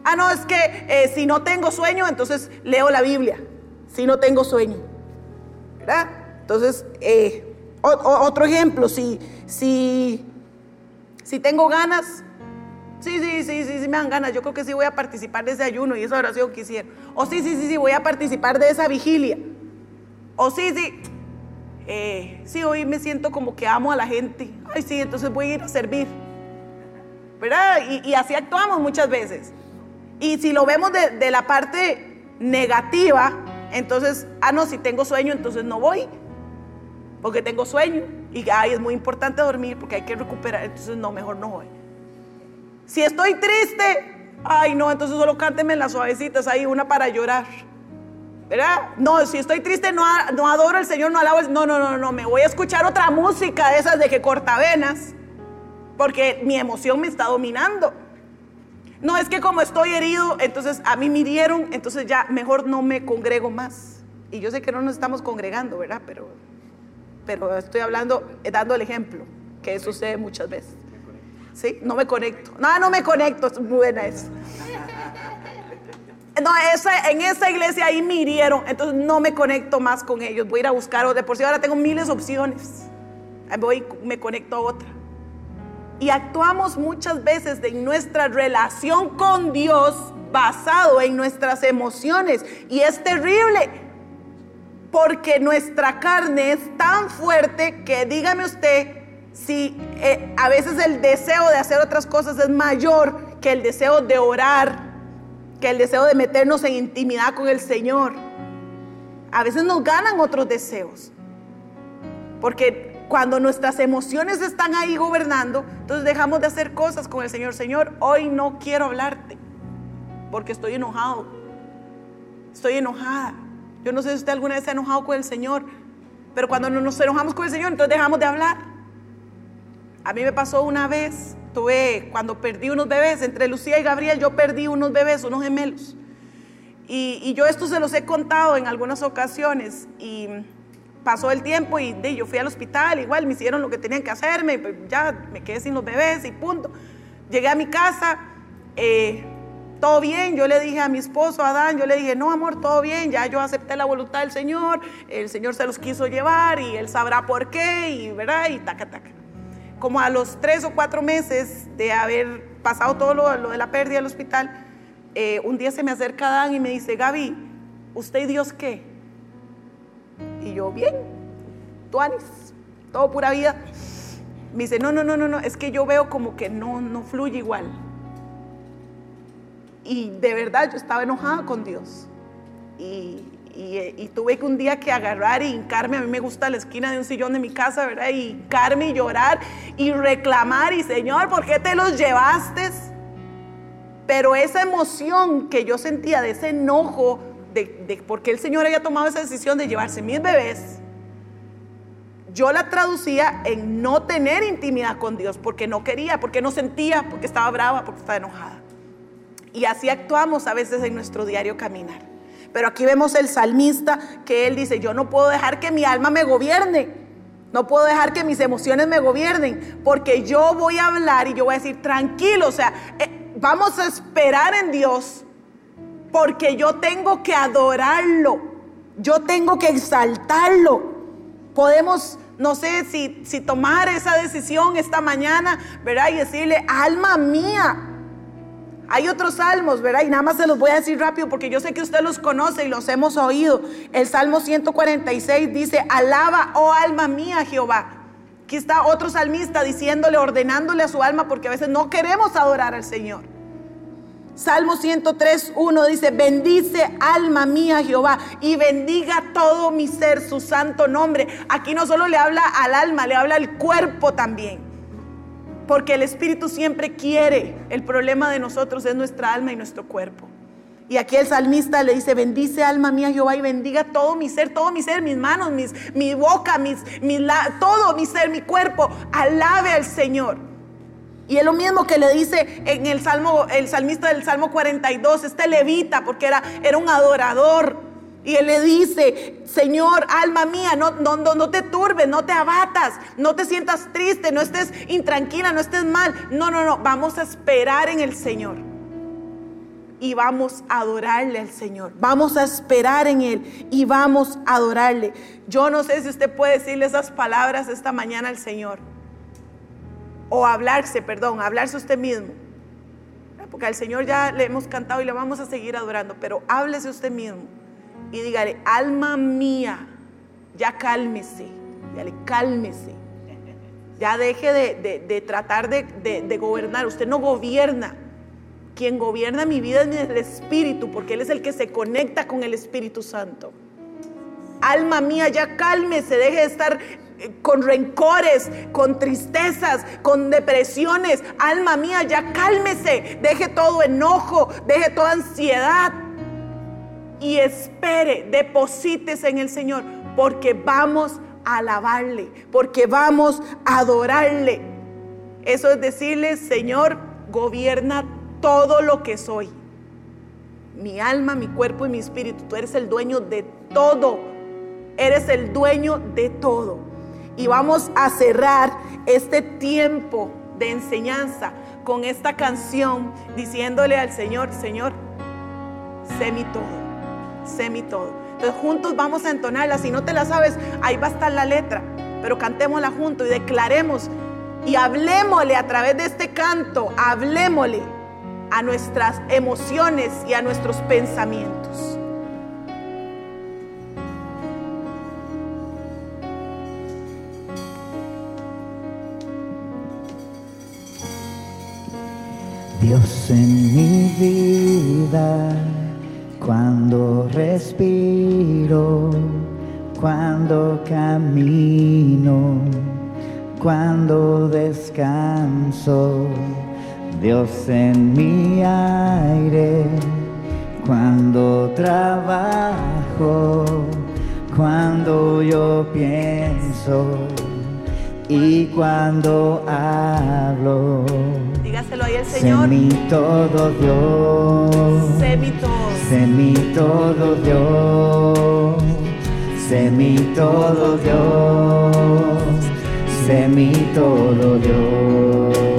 Speaker 3: Ah, no, es que eh, si no tengo sueño, entonces leo la Biblia. Si no tengo sueño. ¿Verdad? Entonces, eh, otro ejemplo, si, si, si tengo ganas, Sí, sí, sí, sí, sí, me dan ganas. Yo creo que sí voy a participar de ese ayuno y esa oración que hicieron. O sí, sí, sí, sí, voy a participar de esa vigilia. O sí, sí. Eh, sí, hoy me siento como que amo a la gente. Ay, sí, entonces voy a ir a servir. ¿Verdad? Y, así actuamos muchas veces. Y si lo vemos de, de la parte negativa, entonces, ah, no, si tengo sueño, entonces no voy. Porque tengo sueño. Y ay, es muy importante dormir porque hay que recuperar. Entonces, no, mejor no voy. Si estoy triste, ay no, entonces solo cánteme las suavecitas ahí, una para llorar. ¿Verdad? No, si estoy triste no, no adoro al Señor, no alabo. No, no, no, no, me voy a escuchar otra música de esas de que corta venas, porque mi emoción me está dominando. No es que como estoy herido, entonces a mí me dieron, entonces ya mejor no me congrego más. Y yo sé que no nos estamos congregando, ¿verdad? Pero, pero estoy hablando, dando el ejemplo, que sucede muchas veces. ¿Sí? No me conecto. No, no me conecto, es buena eso. No, en esa iglesia ahí me hirieron, entonces no me conecto más con ellos. Voy a ir a buscar, o de por sí ahora tengo miles de opciones. Voy, me conecto a otra. Y actuamos muchas veces en nuestra relación con Dios basado en nuestras emociones. Y es terrible, porque nuestra carne es tan fuerte que dígame usted, si eh, a veces el deseo de hacer otras cosas es mayor que el deseo de orar, que el deseo de meternos en intimidad con el Señor. A veces nos ganan otros deseos. Porque cuando nuestras emociones están ahí gobernando, entonces dejamos de hacer cosas con el Señor. Señor, hoy no quiero hablarte porque estoy enojado. Estoy enojada. Yo no sé si usted alguna vez se ha enojado con el Señor, pero cuando nos enojamos con el Señor, entonces dejamos de hablar. A mí me pasó una vez, tuve, cuando perdí unos bebés, entre Lucía y Gabriel, yo perdí unos bebés, unos gemelos. Y, yo esto se los he contado en algunas ocasiones. Y pasó el tiempo y yo fui al hospital, igual me hicieron lo que tenían que hacerme, pues, ya me quedé sin los bebés y punto. Llegué a mi casa, eh, todo bien, yo le dije a mi esposo, Adán, yo le dije, no amor, todo bien, ya yo acepté la voluntad del Señor, el Señor se los quiso llevar y Él sabrá por qué, y verdad, y taca, taca como a los tres o cuatro meses de haber pasado todo lo, de la pérdida del hospital, eh, un día se me acerca Dan y me dice, Gaby, ¿usted y Dios qué? Y yo, bien, tuanis, todo pura vida. Me dice, no, no, no, no, no, es que yo veo como que no, no fluye igual. Y de verdad yo estaba enojada con Dios. Y, y, tuve que un día que agarrar y hincarme, a mí me gusta la esquina de un sillón de mi casa, ¿verdad? Y hincarme y llorar y reclamar y Señor, ¿por qué te los llevaste? Pero esa emoción que yo sentía de ese enojo, de, de porque el Señor había tomado esa decisión de llevarse mis bebés, yo la traducía en no tener intimidad con Dios, porque no quería, porque no sentía, porque estaba brava, porque estaba enojada. Y así actuamos a veces en nuestro diario caminar. Pero aquí vemos el salmista que él dice, yo no puedo dejar que mi alma me gobierne. No puedo dejar que mis emociones me gobiernen, porque yo voy a hablar y yo voy a decir, tranquilo, o sea, eh, vamos a esperar en Dios, porque yo tengo que adorarlo, yo tengo que exaltarlo. Podemos, no sé si, si tomar esa decisión esta mañana, ¿verdad? Y decirle, alma mía, hay otros salmos, ¿verdad? Y nada más se los voy a decir rápido porque yo sé que usted los conoce y los hemos oído. El Salmo 146 dice, alaba, oh alma mía, Jehová. Aquí está otro salmista diciéndole, ordenándole a su alma porque a veces no queremos adorar al Señor. Salmo 103, 1 dice, bendice alma mía Jehová y bendiga todo mi ser su santo nombre. Aquí no solo le habla al alma, le habla al cuerpo también. Porque el Espíritu siempre quiere. El problema de nosotros es nuestra alma y nuestro cuerpo. Y aquí el salmista le dice, bendice alma mía Jehová y bendiga todo mi ser, todo mi ser, mis manos, mis, mi boca, mis, mis todo mi ser, mi cuerpo. Alabe al Señor. Y es lo mismo que le dice en el salmo, el salmista del Salmo 42, este levita, porque era, era un adorador. Y él le dice, Señor, alma mía, no, no, no, te turbes, no te abatas, no te sientas triste, no estés intranquila, no estés mal. No, no, no, vamos a esperar en el Señor. Y vamos a adorarle al Señor. Vamos a esperar en Él y vamos a adorarle. Yo no sé si usted puede decirle esas palabras esta mañana al Señor. O hablarse, perdón, hablarse usted mismo. Porque al Señor ya le hemos cantado y le vamos a seguir adorando. Pero háblese usted mismo y dígale, alma mía, ya cálmese, ya le cálmese. Ya deje de, tratar de, gobernar. Usted no gobierna. Quien gobierna mi vida es el Espíritu, porque Él es el que se conecta con el Espíritu Santo. Alma mía, ya cálmese, deje de estar eh, con rencores, con tristezas, con depresiones. Alma mía, ya cálmese, deje todo enojo, deje toda ansiedad y espere, deposites en el Señor, porque vamos a alabarle, porque vamos a adorarle. Eso es decirle, Señor, gobierna todo lo que soy. Mi alma, mi cuerpo y mi espíritu. Tú eres el dueño de todo. Eres el dueño de todo. Y vamos a cerrar este tiempo de enseñanza con esta canción diciéndole al Señor, Señor, sé mi todo sé mi todo. Entonces juntos vamos a entonarla. Si no te la sabes, ahí va a estar la letra. Pero cantémosla juntos y declaremos y hablemosle a través de este canto, hablemosle a nuestras emociones y a nuestros pensamientos.
Speaker 2: Dios en mi vida cuando respiro, cuando camino, cuando descanso, Dios en mi aire, cuando trabajo, cuando yo pienso y cuando hablo.
Speaker 3: Dígaselo ahí el Señor.
Speaker 2: Sé mi todo Dios.
Speaker 3: Sé mi todo.
Speaker 2: Sé mi todo Dios. Sé mi todo Dios. Sé mi todo Dios.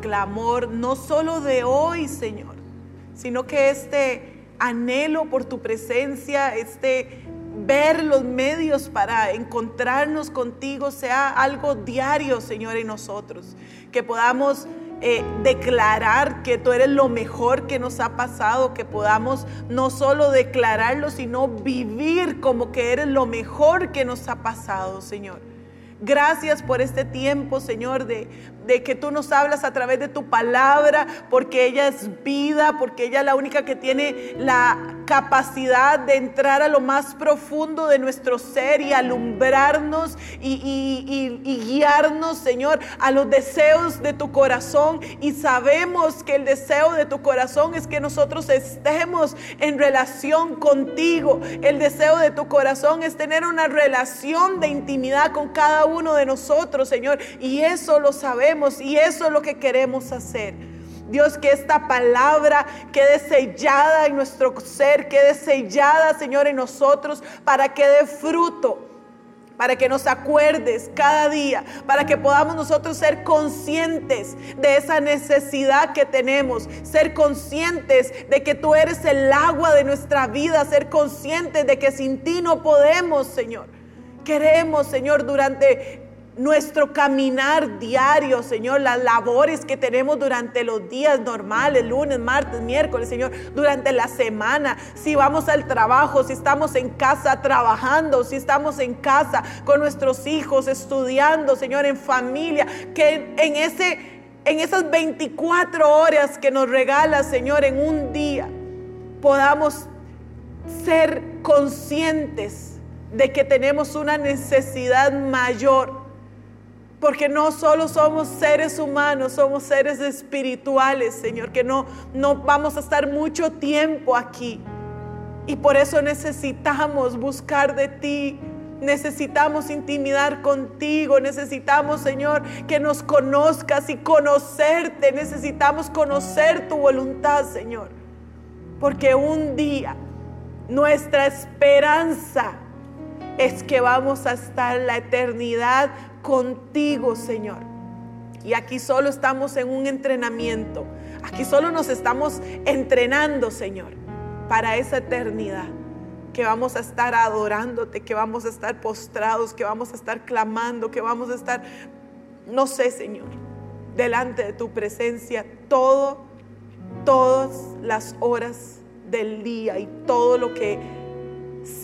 Speaker 3: Clamor, no solo de hoy, Señor, sino que este anhelo por tu presencia, este ver los medios para encontrarnos contigo sea algo diario, Señor, en nosotros. Que podamos eh, declarar que tú eres lo mejor que nos ha pasado, que podamos no solo declararlo, sino vivir como que eres lo mejor que nos ha pasado, Señor. Gracias por este tiempo, Señor, de, que tú nos hablas a través de tu palabra, porque ella es vida, porque ella es la única que tiene la capacidad de entrar a lo más profundo de nuestro ser y alumbrarnos y, guiarnos, Señor, a los deseos de tu corazón. Y sabemos que el deseo de tu corazón es que nosotros estemos en relación contigo. El deseo de tu corazón es tener una relación de intimidad con cada uno de nosotros, Señor. Y eso lo sabemos y eso es lo que queremos hacer. Dios, que esta palabra quede sellada en nuestro ser, quede sellada, Señor, en nosotros, para que dé fruto, para que nos acuerdes cada día, para que podamos nosotros ser conscientes de esa necesidad que tenemos, ser conscientes de que tú eres el agua de nuestra vida, ser conscientes de que sin ti no podemos, Señor. Queremos, Señor, durante nuestro caminar diario, Señor, las labores que tenemos durante los días normales, lunes, martes, miércoles, Señor, durante la semana, si vamos al trabajo, si estamos en casa trabajando, si estamos en casa con nuestros hijos estudiando, Señor, en familia, que en ese en esas 24 horas que nos regala, Señor, en un día, podamos ser conscientes de que tenemos una necesidad mayor porque no solo somos seres humanos, somos seres espirituales, Señor, que no, no vamos a estar mucho tiempo aquí. Y por eso necesitamos buscar de ti, necesitamos intimidar contigo, necesitamos, Señor, que nos conozcas y conocerte, necesitamos conocer tu voluntad, Señor. Porque un día nuestra esperanza es que vamos a estar la eternidad contigo, Señor. Y aquí solo estamos en un entrenamiento. Aquí solo nos estamos entrenando, Señor, para esa eternidad. Que vamos a estar adorándote, que vamos a estar postrados, que vamos a estar clamando, que vamos a estar, no sé, Señor, delante de tu presencia todo, todas las horas del día y todo lo que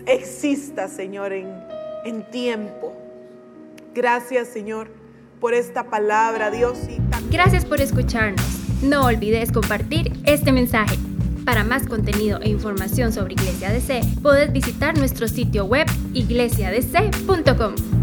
Speaker 3: exista, Señor, en, en tiempo. Gracias, Señor, por esta palabra, Dios.
Speaker 1: Gracias por escucharnos. No olvides compartir este mensaje. Para más contenido e información sobre Iglesia DC, puedes visitar nuestro sitio web iglesiadc.com.